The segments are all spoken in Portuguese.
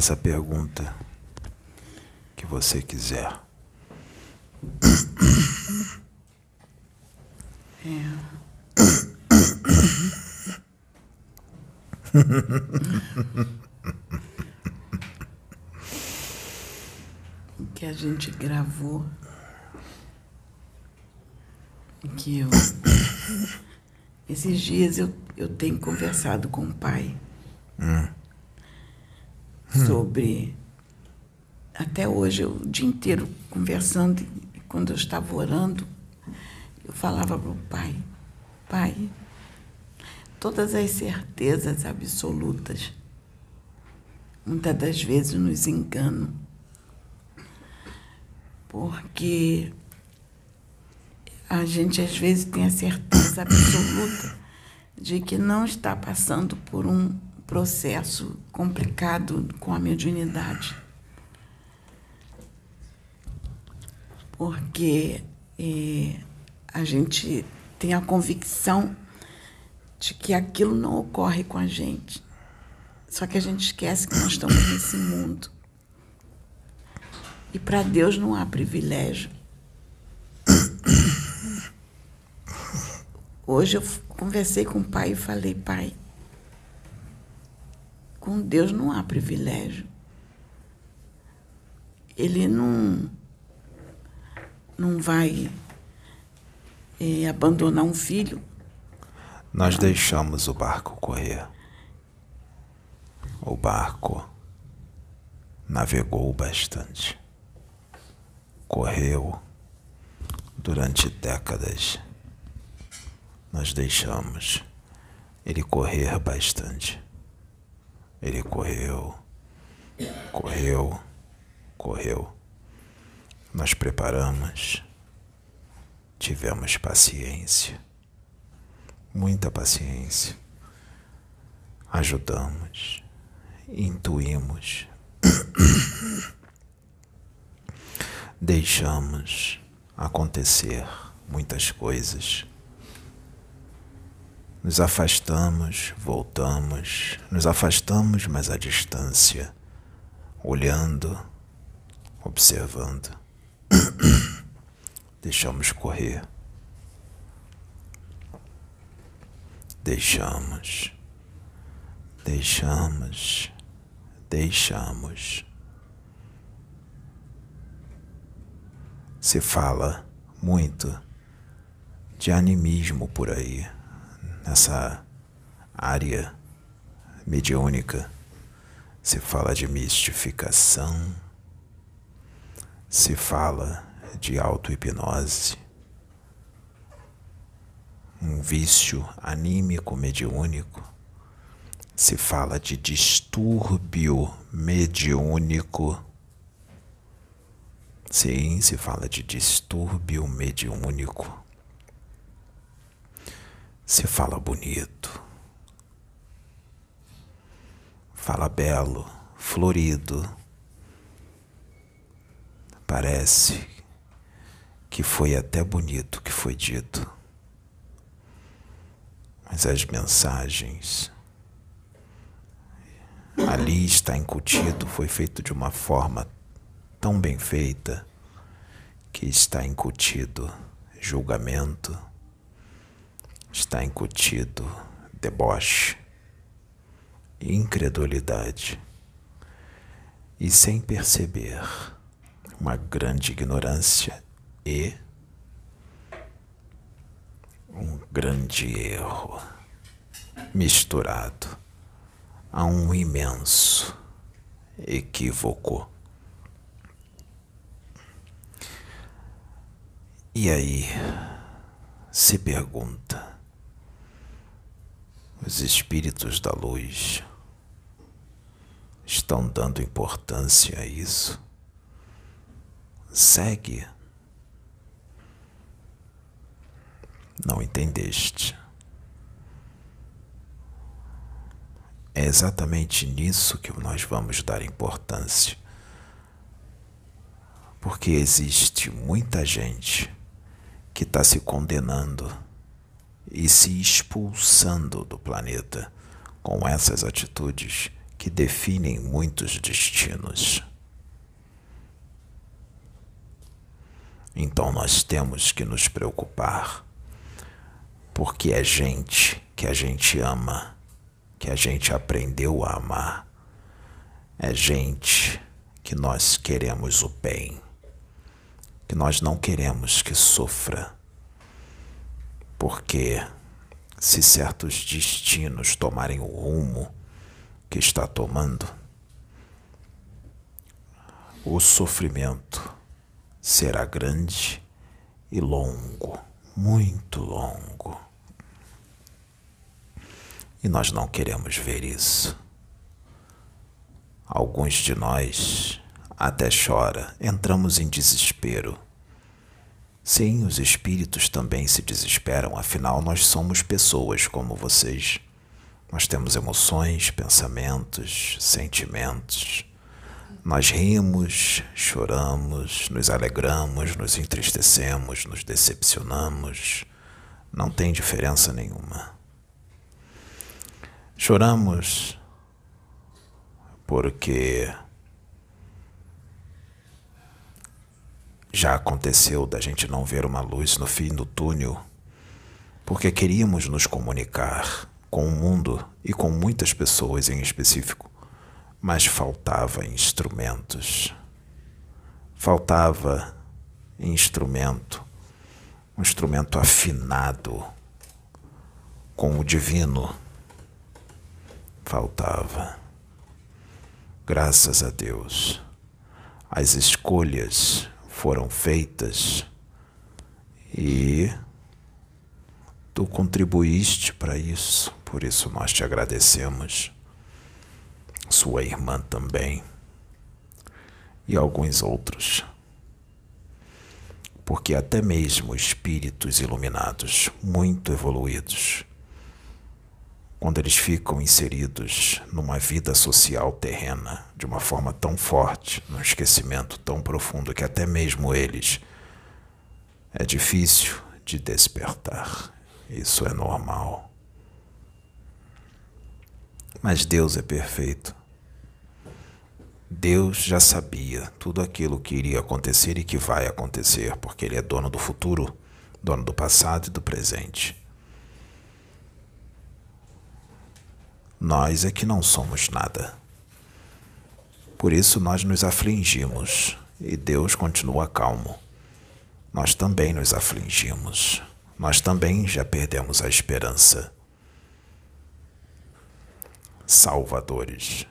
Faça a pergunta que você quiser. É. o que a gente gravou, que eu esses dias eu, eu tenho conversado com o pai hum. Sobre até hoje, eu, o dia inteiro conversando, quando eu estava orando, eu falava para o pai, pai, todas as certezas absolutas, muitas das vezes nos enganam, porque a gente às vezes tem a certeza absoluta de que não está passando por um processo complicado com a mediunidade. Porque eh, a gente tem a convicção de que aquilo não ocorre com a gente. Só que a gente esquece que nós estamos nesse mundo. E para Deus não há privilégio. Hoje eu conversei com o pai e falei, pai, com Deus não há privilégio. Ele não, não vai é, abandonar um filho. Nós não. deixamos o barco correr. O barco navegou bastante. Correu durante décadas. Nós deixamos ele correr bastante. Ele correu, correu, correu. Nós preparamos, tivemos paciência, muita paciência. Ajudamos, intuímos, deixamos acontecer muitas coisas nos afastamos, voltamos, nos afastamos, mas à distância, olhando, observando. Deixamos correr. Deixamos, deixamos, deixamos. Se fala muito de animismo por aí nessa área mediúnica, se fala de mistificação, se fala de auto-hipnose, um vício anímico mediúnico, se fala de distúrbio mediúnico. Sim, se fala de distúrbio mediúnico. Você fala bonito, fala belo, florido. Parece que foi até bonito que foi dito, mas as mensagens ali está incutido, foi feito de uma forma tão bem feita que está incutido julgamento está incutido deboche, incredulidade e, sem perceber, uma grande ignorância e um grande erro misturado a um imenso equívoco. E aí se pergunta: os espíritos da luz estão dando importância a isso. Segue. Não entendeste. É exatamente nisso que nós vamos dar importância. Porque existe muita gente que está se condenando e se expulsando do planeta com essas atitudes que definem muitos destinos. Então nós temos que nos preocupar, porque é gente que a gente ama, que a gente aprendeu a amar, é gente que nós queremos o bem, que nós não queremos que sofra, porque se certos destinos tomarem o rumo que está tomando, o sofrimento será grande e longo, muito longo. E nós não queremos ver isso. Alguns de nós até chora, entramos em desespero. Sim, os espíritos também se desesperam, afinal nós somos pessoas como vocês. Nós temos emoções, pensamentos, sentimentos. Nós rimos, choramos, nos alegramos, nos entristecemos, nos decepcionamos. Não tem diferença nenhuma. Choramos porque já aconteceu da gente não ver uma luz no fim do túnel, porque queríamos nos comunicar com o mundo e com muitas pessoas em específico mas faltava instrumentos. Faltava instrumento, um instrumento afinado com o divino. Faltava. Graças a Deus, as escolhas foram feitas. E tu contribuíste para isso, por isso nós te agradecemos. Sua irmã também. E alguns outros. Porque até mesmo espíritos iluminados, muito evoluídos, quando eles ficam inseridos numa vida social terrena de uma forma tão forte, num esquecimento tão profundo que até mesmo eles é difícil de despertar. Isso é normal. Mas Deus é perfeito. Deus já sabia tudo aquilo que iria acontecer e que vai acontecer, porque Ele é dono do futuro, dono do passado e do presente. Nós é que não somos nada. Por isso nós nos afligimos e Deus continua calmo. Nós também nos afligimos. Nós também já perdemos a esperança. Salvadores.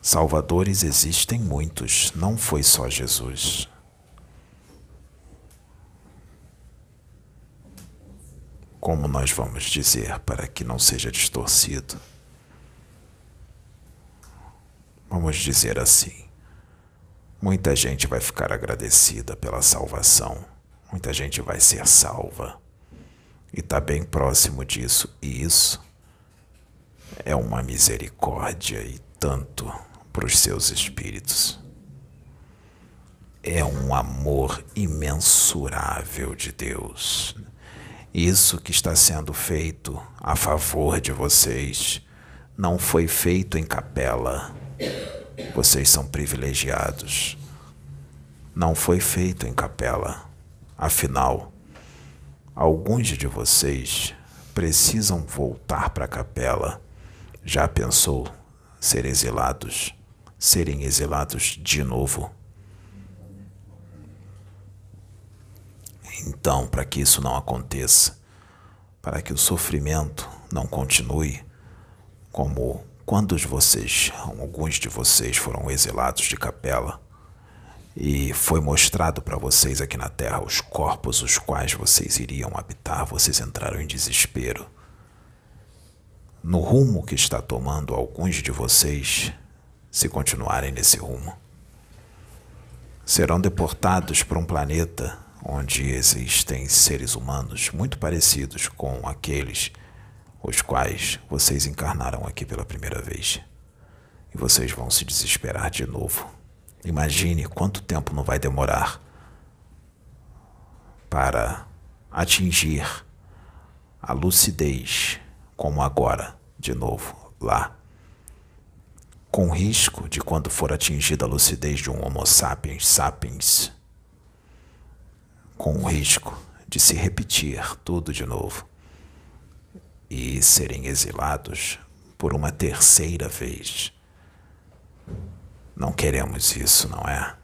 Salvadores existem muitos, não foi só Jesus. Como nós vamos dizer para que não seja distorcido? Vamos dizer assim: muita gente vai ficar agradecida pela salvação, muita gente vai ser salva, e está bem próximo disso, e isso é uma misericórdia e tanto para os seus espíritos. É um amor imensurável de Deus. Isso que está sendo feito a favor de vocês não foi feito em capela. Vocês são privilegiados. Não foi feito em capela. Afinal, alguns de vocês precisam voltar para a capela. Já pensou ser exilados? serem exilados de novo. Então, para que isso não aconteça, para que o sofrimento não continue, como quando vocês, alguns de vocês foram exilados de capela, e foi mostrado para vocês aqui na terra os corpos os quais vocês iriam habitar, vocês entraram em desespero. No rumo que está tomando alguns de vocês, se continuarem nesse rumo. Serão deportados para um planeta onde existem seres humanos muito parecidos com aqueles os quais vocês encarnaram aqui pela primeira vez. E vocês vão se desesperar de novo. Imagine quanto tempo não vai demorar para atingir a lucidez como agora, de novo, lá com risco de, quando for atingida a lucidez de um Homo sapiens sapiens, com o risco de se repetir tudo de novo e serem exilados por uma terceira vez. Não queremos isso, não é?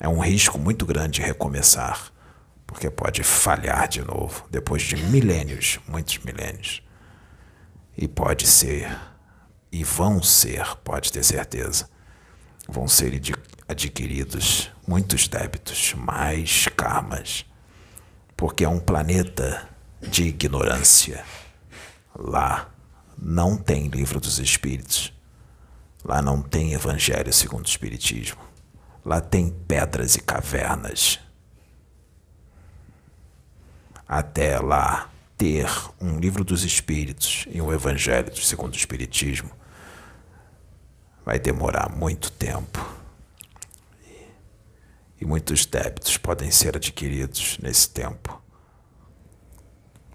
É um risco muito grande recomeçar, porque pode falhar de novo depois de milênios, muitos milênios. E pode ser, e vão ser, pode ter certeza, vão ser adquiridos muitos débitos, mais karmas, porque é um planeta de ignorância. Lá não tem livro dos espíritos. Lá não tem evangelho segundo o espiritismo. Lá tem pedras e cavernas. Até lá ter um livro dos espíritos e um evangelho segundo o espiritismo vai demorar muito tempo. E muitos débitos podem ser adquiridos nesse tempo.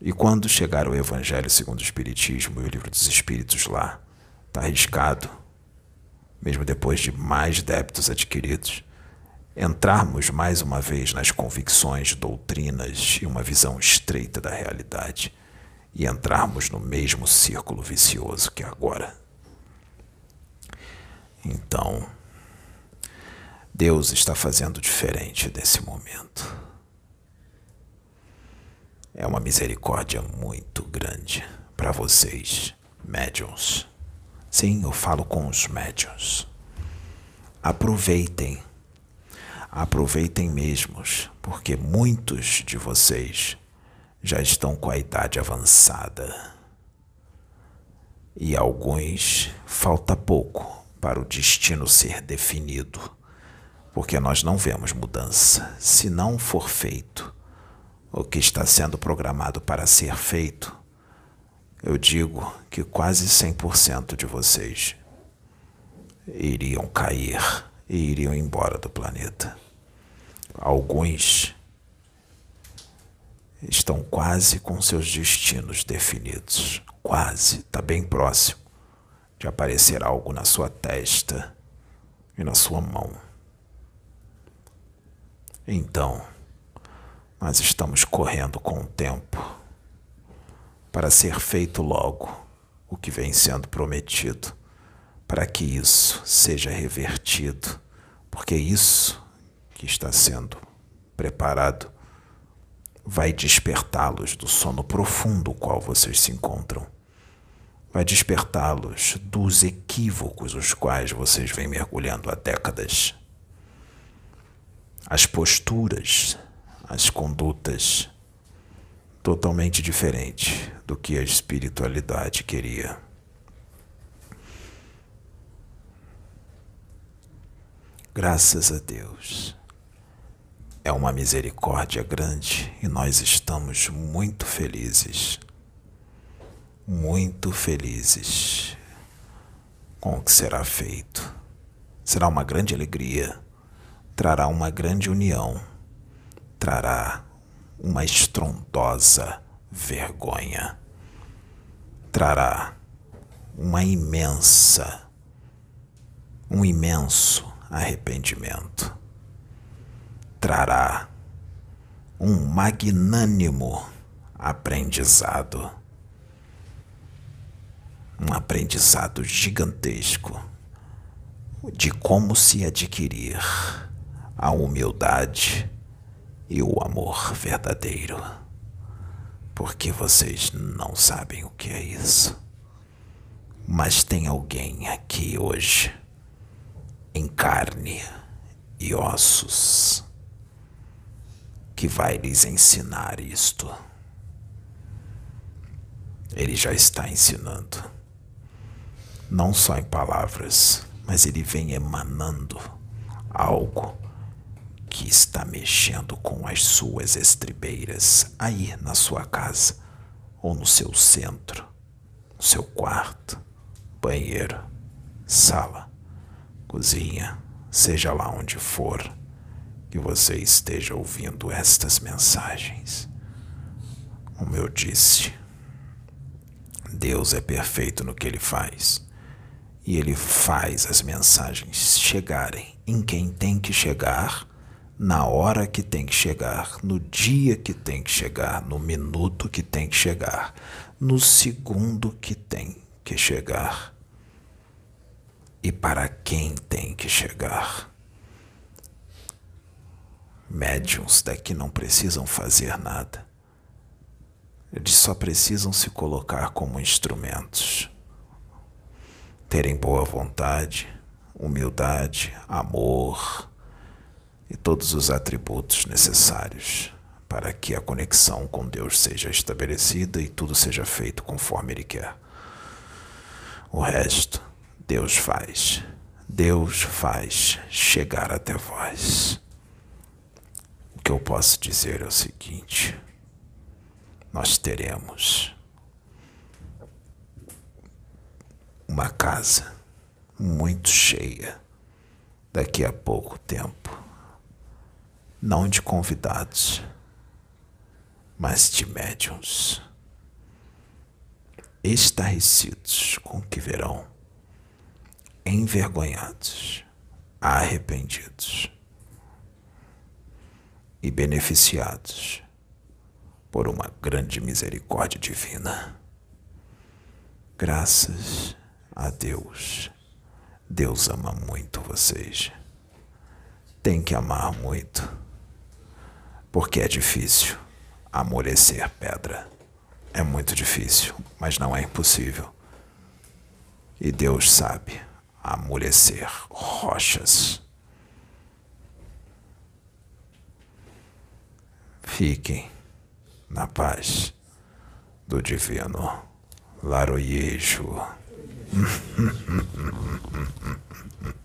E quando chegar o Evangelho segundo o Espiritismo e o Livro dos Espíritos lá, está arriscado, mesmo depois de mais débitos adquiridos, entrarmos mais uma vez nas convicções, doutrinas e uma visão estreita da realidade e entrarmos no mesmo círculo vicioso que agora. Então, Deus está fazendo diferente nesse momento. É uma misericórdia muito grande para vocês, médiums. Sim, eu falo com os médiums. Aproveitem. Aproveitem mesmos, porque muitos de vocês já estão com a idade avançada. E alguns falta pouco para o destino ser definido, porque nós não vemos mudança se não for feito o que está sendo programado para ser feito, eu digo que quase 100% de vocês iriam cair e iriam embora do planeta. Alguns estão quase com seus destinos definidos. Quase, está bem próximo de aparecer algo na sua testa e na sua mão. Então, mas estamos correndo com o tempo para ser feito logo o que vem sendo prometido, para que isso seja revertido, porque isso que está sendo preparado vai despertá-los do sono profundo qual vocês se encontram. Vai despertá-los dos equívocos os quais vocês vêm mergulhando há décadas. As posturas as condutas totalmente diferente do que a espiritualidade queria. Graças a Deus. É uma misericórdia grande e nós estamos muito felizes. Muito felizes com o que será feito. Será uma grande alegria, trará uma grande união trará uma estrondosa vergonha. Trará uma imensa, um imenso arrependimento. Trará um magnânimo aprendizado. Um aprendizado gigantesco de como se adquirir a humildade e o amor verdadeiro. Porque vocês não sabem o que é isso. Mas tem alguém aqui hoje, em carne e ossos, que vai lhes ensinar isto. Ele já está ensinando, não só em palavras, mas ele vem emanando algo que está mexendo com as suas estribeiras aí na sua casa ou no seu centro, no seu quarto, banheiro, sala, cozinha, seja lá onde for que você esteja ouvindo estas mensagens. Como eu disse, Deus é perfeito no que ele faz E ele faz as mensagens chegarem em quem tem que chegar, na hora que tem que chegar, no dia que tem que chegar, no minuto que tem que chegar, no segundo que tem que chegar e para quem tem que chegar. Médiuns daqui não precisam fazer nada. Eles só precisam se colocar como instrumentos. Terem boa vontade, humildade, amor e todos os atributos necessários para que a conexão com Deus seja estabelecida e tudo seja feito conforme Ele quer. O resto, Deus faz. Deus faz chegar até vós. O que eu posso dizer é o seguinte: nós teremos uma casa muito cheia daqui a pouco tempo, não de convidados mas de médiums estarrecidos com que verão, envergonhados, arrependidos e beneficiados por uma grande misericórdia divina. Graças a Deus. Deus ama muito vocês. Tem que amar muito, porque é difícil amolecer pedra. É muito difícil, mas não é impossível. E Deus sabe amolecer rochas. Fiquem na paz do divino Laroyejo.